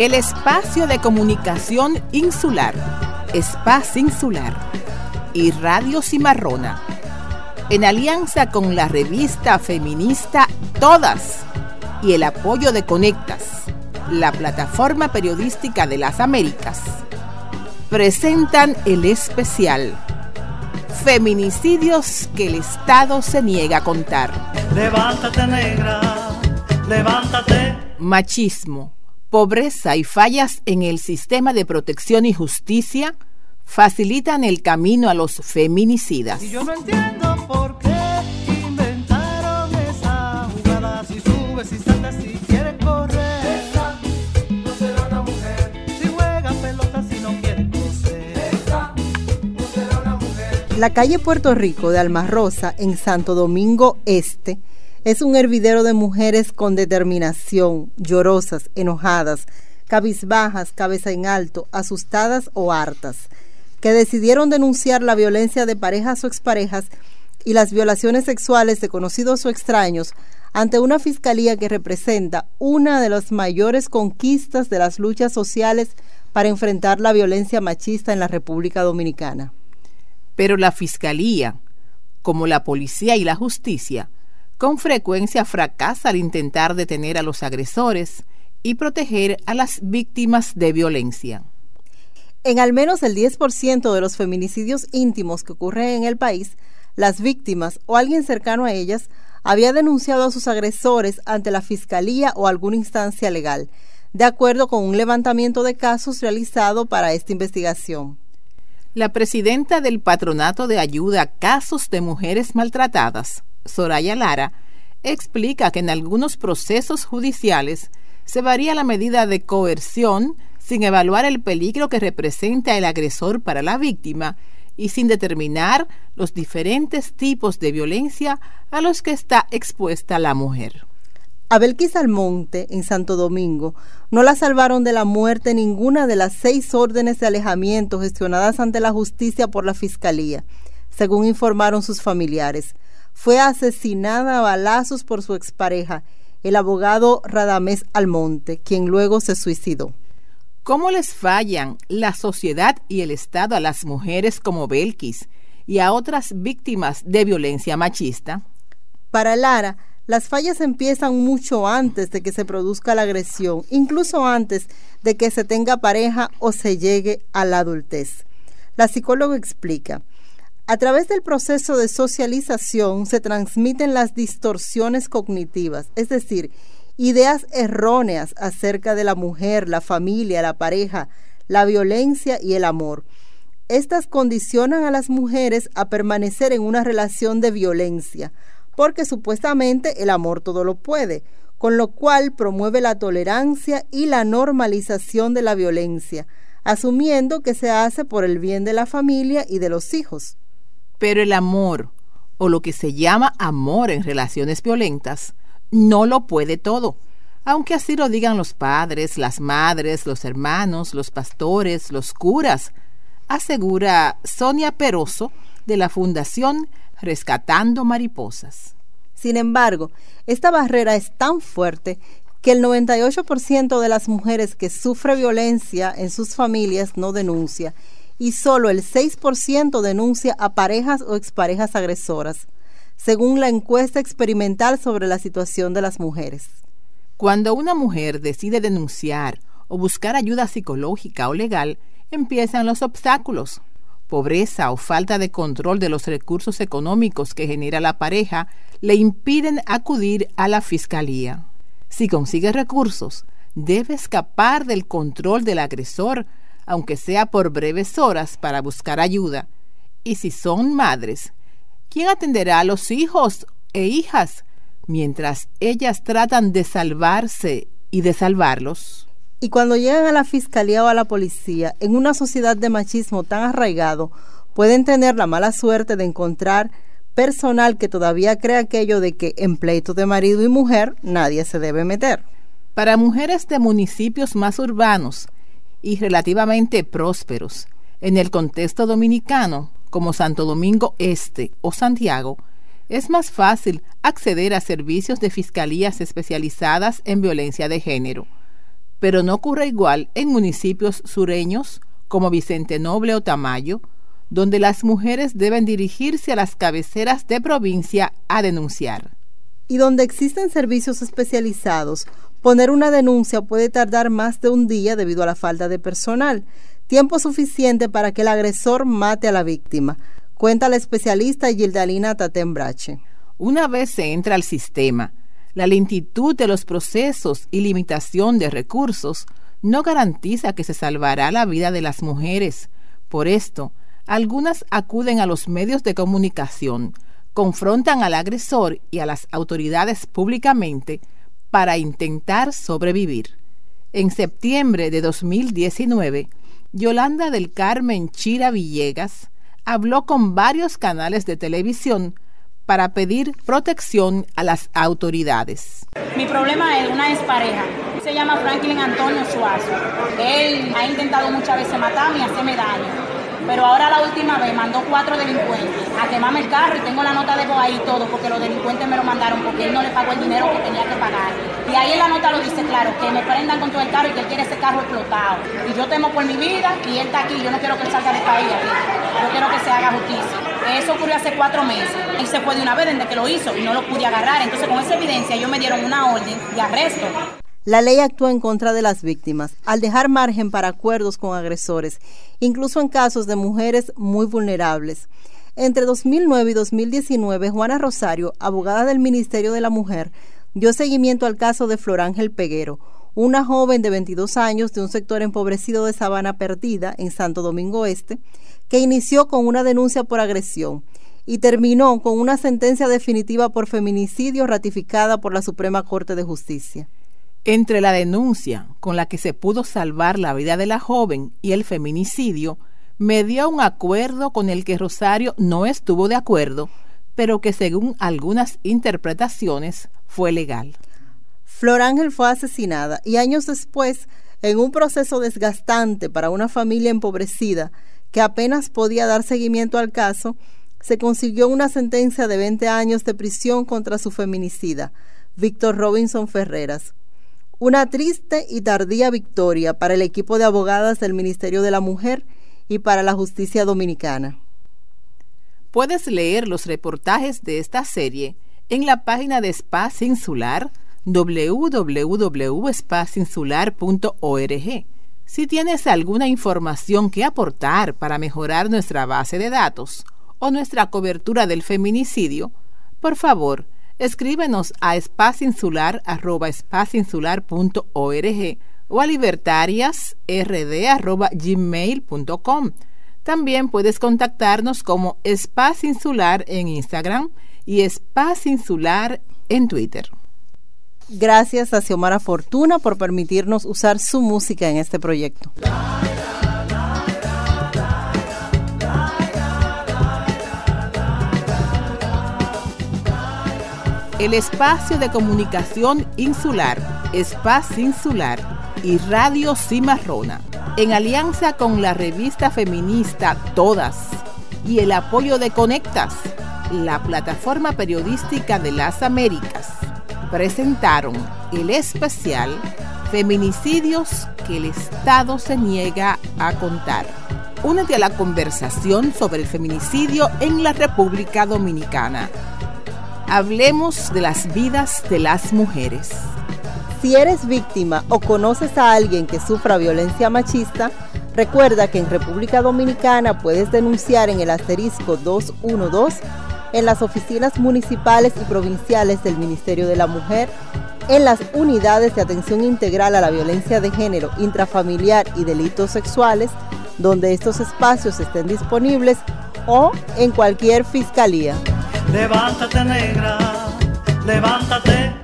El espacio de comunicación insular, Espacio Insular. Y Radio Cimarrona, en alianza con la revista feminista Todas. Y el apoyo de Conectas, la plataforma periodística de las Américas, presentan el especial Feminicidios que el Estado se niega a contar. Levántate negra, levántate. Machismo, pobreza y fallas en el sistema de protección y justicia facilitan el camino a los feminicidas. Y yo no entiendo por qué inventaron esa jugada. Si subes, si saltas, si quieres correr. Esa no será una mujer. Si juega pelota, si no quiere coser. Esa no será una mujer. La calle Puerto Rico de Alma Rosa, en Santo Domingo Este, es un hervidero de mujeres con determinación, llorosas, enojadas, cabizbajas, cabeza en alto, asustadas o hartas que decidieron denunciar la violencia de parejas o exparejas y las violaciones sexuales de conocidos o extraños ante una fiscalía que representa una de las mayores conquistas de las luchas sociales para enfrentar la violencia machista en la República Dominicana. Pero la fiscalía, como la policía y la justicia, con frecuencia fracasa al intentar detener a los agresores y proteger a las víctimas de violencia. En al menos el 10% de los feminicidios íntimos que ocurren en el país, las víctimas o alguien cercano a ellas había denunciado a sus agresores ante la fiscalía o alguna instancia legal, de acuerdo con un levantamiento de casos realizado para esta investigación. La presidenta del Patronato de Ayuda a Casos de Mujeres Maltratadas, Soraya Lara, explica que en algunos procesos judiciales se varía la medida de coerción sin evaluar el peligro que representa el agresor para la víctima y sin determinar los diferentes tipos de violencia a los que está expuesta la mujer. A Almonte, en Santo Domingo, no la salvaron de la muerte ninguna de las seis órdenes de alejamiento gestionadas ante la justicia por la Fiscalía, según informaron sus familiares. Fue asesinada a balazos por su expareja, el abogado Radamés Almonte, quien luego se suicidó. ¿Cómo les fallan la sociedad y el Estado a las mujeres como Belkis y a otras víctimas de violencia machista? Para Lara, las fallas empiezan mucho antes de que se produzca la agresión, incluso antes de que se tenga pareja o se llegue a la adultez. La psicóloga explica, a través del proceso de socialización se transmiten las distorsiones cognitivas, es decir, ideas erróneas acerca de la mujer, la familia, la pareja, la violencia y el amor. Estas condicionan a las mujeres a permanecer en una relación de violencia, porque supuestamente el amor todo lo puede, con lo cual promueve la tolerancia y la normalización de la violencia, asumiendo que se hace por el bien de la familia y de los hijos. Pero el amor, o lo que se llama amor en relaciones violentas, no lo puede todo, aunque así lo digan los padres, las madres, los hermanos, los pastores, los curas, asegura Sonia Peroso de la Fundación Rescatando Mariposas. Sin embargo, esta barrera es tan fuerte que el 98% de las mujeres que sufre violencia en sus familias no denuncia y solo el 6% denuncia a parejas o exparejas agresoras según la encuesta experimental sobre la situación de las mujeres. Cuando una mujer decide denunciar o buscar ayuda psicológica o legal, empiezan los obstáculos. Pobreza o falta de control de los recursos económicos que genera la pareja le impiden acudir a la fiscalía. Si consigue recursos, debe escapar del control del agresor, aunque sea por breves horas, para buscar ayuda. Y si son madres, ¿Quién atenderá a los hijos e hijas mientras ellas tratan de salvarse y de salvarlos? Y cuando llegan a la fiscalía o a la policía, en una sociedad de machismo tan arraigado, pueden tener la mala suerte de encontrar personal que todavía cree aquello de que en pleitos de marido y mujer nadie se debe meter. Para mujeres de municipios más urbanos y relativamente prósperos, en el contexto dominicano, como Santo Domingo Este o Santiago, es más fácil acceder a servicios de fiscalías especializadas en violencia de género. pero no ocurre igual en municipios sureños como Vicente Noble o Tamayo, donde las mujeres deben dirigirse a las cabeceras de provincia a denunciar. Y donde existen servicios especializados, poner una denuncia puede tardar más de un día debido a la falta de personal, tiempo suficiente para que el agresor mate a la víctima, cuenta la especialista Gildalina Tatembrache. Una vez se entra al sistema, la lentitud de los procesos y limitación de recursos no garantiza que se salvará la vida de las mujeres. Por esto, algunas acuden a los medios de comunicación, confrontan al agresor y a las autoridades públicamente para intentar sobrevivir. En septiembre de 2019, Yolanda del Carmen Chira Villegas habló con varios canales de televisión para pedir protección a las autoridades. Mi problema es una expareja. Se llama Franklin Antonio Suazo. Él ha intentado muchas veces matarme y hacerme daño pero ahora la última vez mandó cuatro delincuentes a quemarme el carro y tengo la nota de voz ahí todo porque los delincuentes me lo mandaron porque él no le pagó el dinero que tenía que pagar. Y ahí en la nota lo dice claro, que me prendan con todo el carro y que él quiere ese carro explotado. Y yo temo por mi vida y él está aquí, yo no quiero que él salga de país Yo quiero que se haga justicia. Eso ocurrió hace cuatro meses. Él se fue de una vez desde que lo hizo y no lo pude agarrar. Entonces con esa evidencia ellos me dieron una orden de arresto. La ley actúa en contra de las víctimas al dejar margen para acuerdos con agresores, incluso en casos de mujeres muy vulnerables. Entre 2009 y 2019, Juana Rosario, abogada del Ministerio de la Mujer, dio seguimiento al caso de Flor Ángel Peguero, una joven de 22 años de un sector empobrecido de Sabana Perdida, en Santo Domingo Este, que inició con una denuncia por agresión y terminó con una sentencia definitiva por feminicidio ratificada por la Suprema Corte de Justicia. Entre la denuncia con la que se pudo salvar la vida de la joven y el feminicidio, me dio un acuerdo con el que Rosario no estuvo de acuerdo, pero que según algunas interpretaciones fue legal. Flor Ángel fue asesinada y años después, en un proceso desgastante para una familia empobrecida que apenas podía dar seguimiento al caso, se consiguió una sentencia de 20 años de prisión contra su feminicida, Víctor Robinson Ferreras. Una triste y tardía victoria para el equipo de abogadas del Ministerio de la Mujer y para la justicia dominicana. Puedes leer los reportajes de esta serie en la página de Espacio Insular www.espacinsular.org. Si tienes alguna información que aportar para mejorar nuestra base de datos o nuestra cobertura del feminicidio, por favor, escríbenos a espacinsular.org o a libertariasrd.gmail.com. También puedes contactarnos como Espacio Insular en Instagram y Espacio Insular en Twitter. Gracias a Xiomara Fortuna por permitirnos usar su música en este proyecto. El espacio de comunicación insular, Espacio Insular y Radio Cimarrona, en alianza con la revista feminista Todas y el apoyo de Conectas, la plataforma periodística de las Américas, presentaron el especial Feminicidios que el Estado se niega a contar. Únete a la conversación sobre el feminicidio en la República Dominicana Hablemos de las vidas de las mujeres. Si eres víctima o conoces a alguien que sufra violencia machista, recuerda que en República Dominicana puedes denunciar en el asterisco 212 en las oficinas municipales y provinciales del Ministerio de la Mujer, en las unidades de atención integral a la violencia de género, intrafamiliar y delitos sexuales, donde estos espacios estén disponibles, o en cualquier fiscalía. Levántate negra, levántate